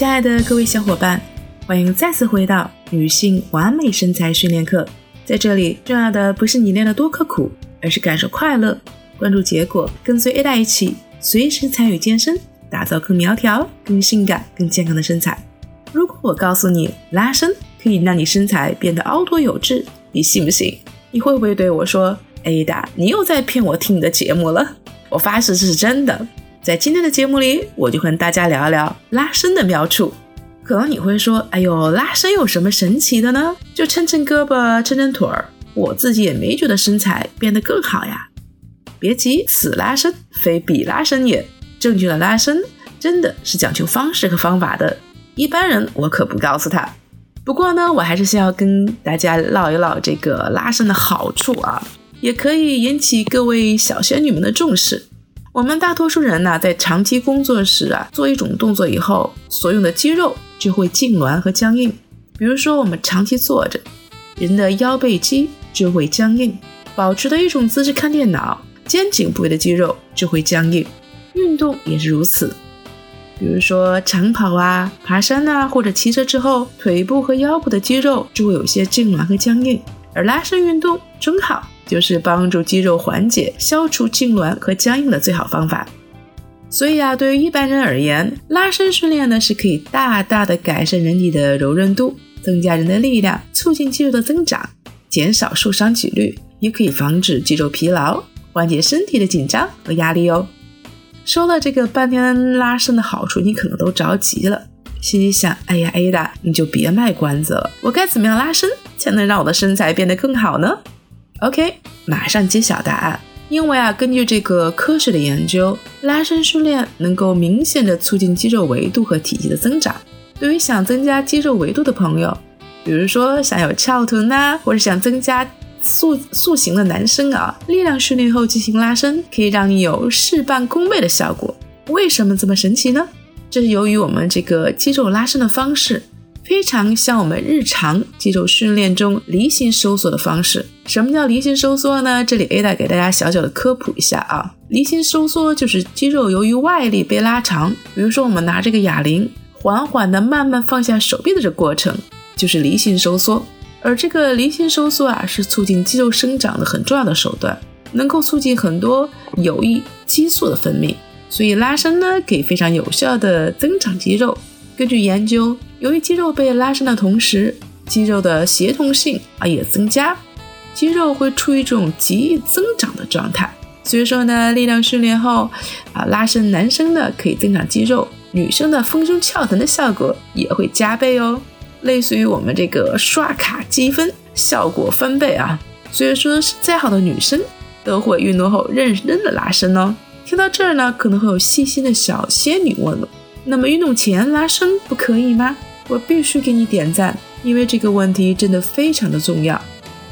亲爱的各位小伙伴，欢迎再次回到女性完美身材训练课。在这里，重要的不是你练得多刻苦，而是感受快乐，关注结果，跟随 Ada 一起，随时参与健身，打造更苗条、更性感、更健康的身材。如果我告诉你拉伸可以让你身材变得凹凸有致，你信不信？你会不会对我说：“Ada，你又在骗我听你的节目了？”我发誓这是真的。在今天的节目里，我就和大家聊一聊拉伸的妙处。可能你会说：“哎呦，拉伸有什么神奇的呢？就抻抻胳膊，抻抻腿儿，我自己也没觉得身材变得更好呀。”别急，此拉伸非彼拉伸也。正确的拉伸真的是讲究方式和方法的。一般人我可不告诉他。不过呢，我还是先要跟大家唠一唠这个拉伸的好处啊，也可以引起各位小仙女们的重视。我们大多数人呢，在长期工作时啊，做一种动作以后，所用的肌肉就会痉挛和僵硬。比如说，我们长期坐着，人的腰背肌就会僵硬；保持的一种姿势看电脑，肩颈部位的肌肉就会僵硬。运动也是如此，比如说长跑啊、爬山啊，或者骑车之后，腿部和腰部的肌肉就会有些痉挛和僵硬。而拉伸运动正好。就是帮助肌肉缓解、消除痉挛和僵硬的最好方法。所以啊，对于一般人而言，拉伸训练呢是可以大大的改善人体的柔韧度，增加人的力量，促进肌肉的增长，减少受伤几率，也可以防止肌肉疲劳，缓解身体的紧张和压力哦。说了这个半天拉伸的好处，你可能都着急了，心里想：哎呀，Ada，你就别卖关子了，我该怎么样拉伸才能让我的身材变得更好呢？OK，马上揭晓答案。因为啊，根据这个科学的研究，拉伸训练能够明显的促进肌肉维度和体积的增长。对于想增加肌肉维度的朋友，比如说想有翘臀呐，或者想增加塑塑形的男生啊，力量训练后进行拉伸，可以让你有事半功倍的效果。为什么这么神奇呢？这是由于我们这个肌肉拉伸的方式。非常像我们日常肌肉训练中离心收缩的方式。什么叫离心收缩呢？这里 Ada 给大家小小的科普一下啊。离心收缩就是肌肉由于外力被拉长，比如说我们拿这个哑铃，缓缓的慢慢放下手臂的这过程，就是离心收缩。而这个离心收缩啊，是促进肌肉生长的很重要的手段，能够促进很多有益激素的分泌。所以拉伸呢，可以非常有效的增长肌肉。根据研究，由于肌肉被拉伸的同时，肌肉的协同性啊也增加，肌肉会处于一种极易增长的状态。所以说呢，力量训练后啊，拉伸男生呢可以增长肌肉，女生的丰胸翘臀的效果也会加倍哦，类似于我们这个刷卡积分，效果翻倍啊。所以说，再好的女生都会运动后认真的拉伸哦。听到这儿呢，可能会有细心的小仙女问了。那么运动前拉伸不可以吗？我必须给你点赞，因为这个问题真的非常的重要。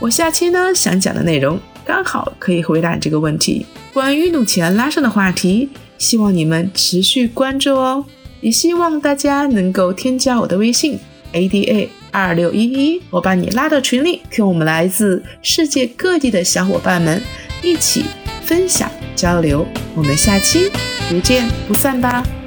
我下期呢想讲的内容刚好可以回答你这个问题，关于运动前拉伸的话题，希望你们持续关注哦。也希望大家能够添加我的微信 ada 二六一一，我把你拉到群里，跟我们来自世界各地的小伙伴们一起分享交流。我们下期不见不散吧。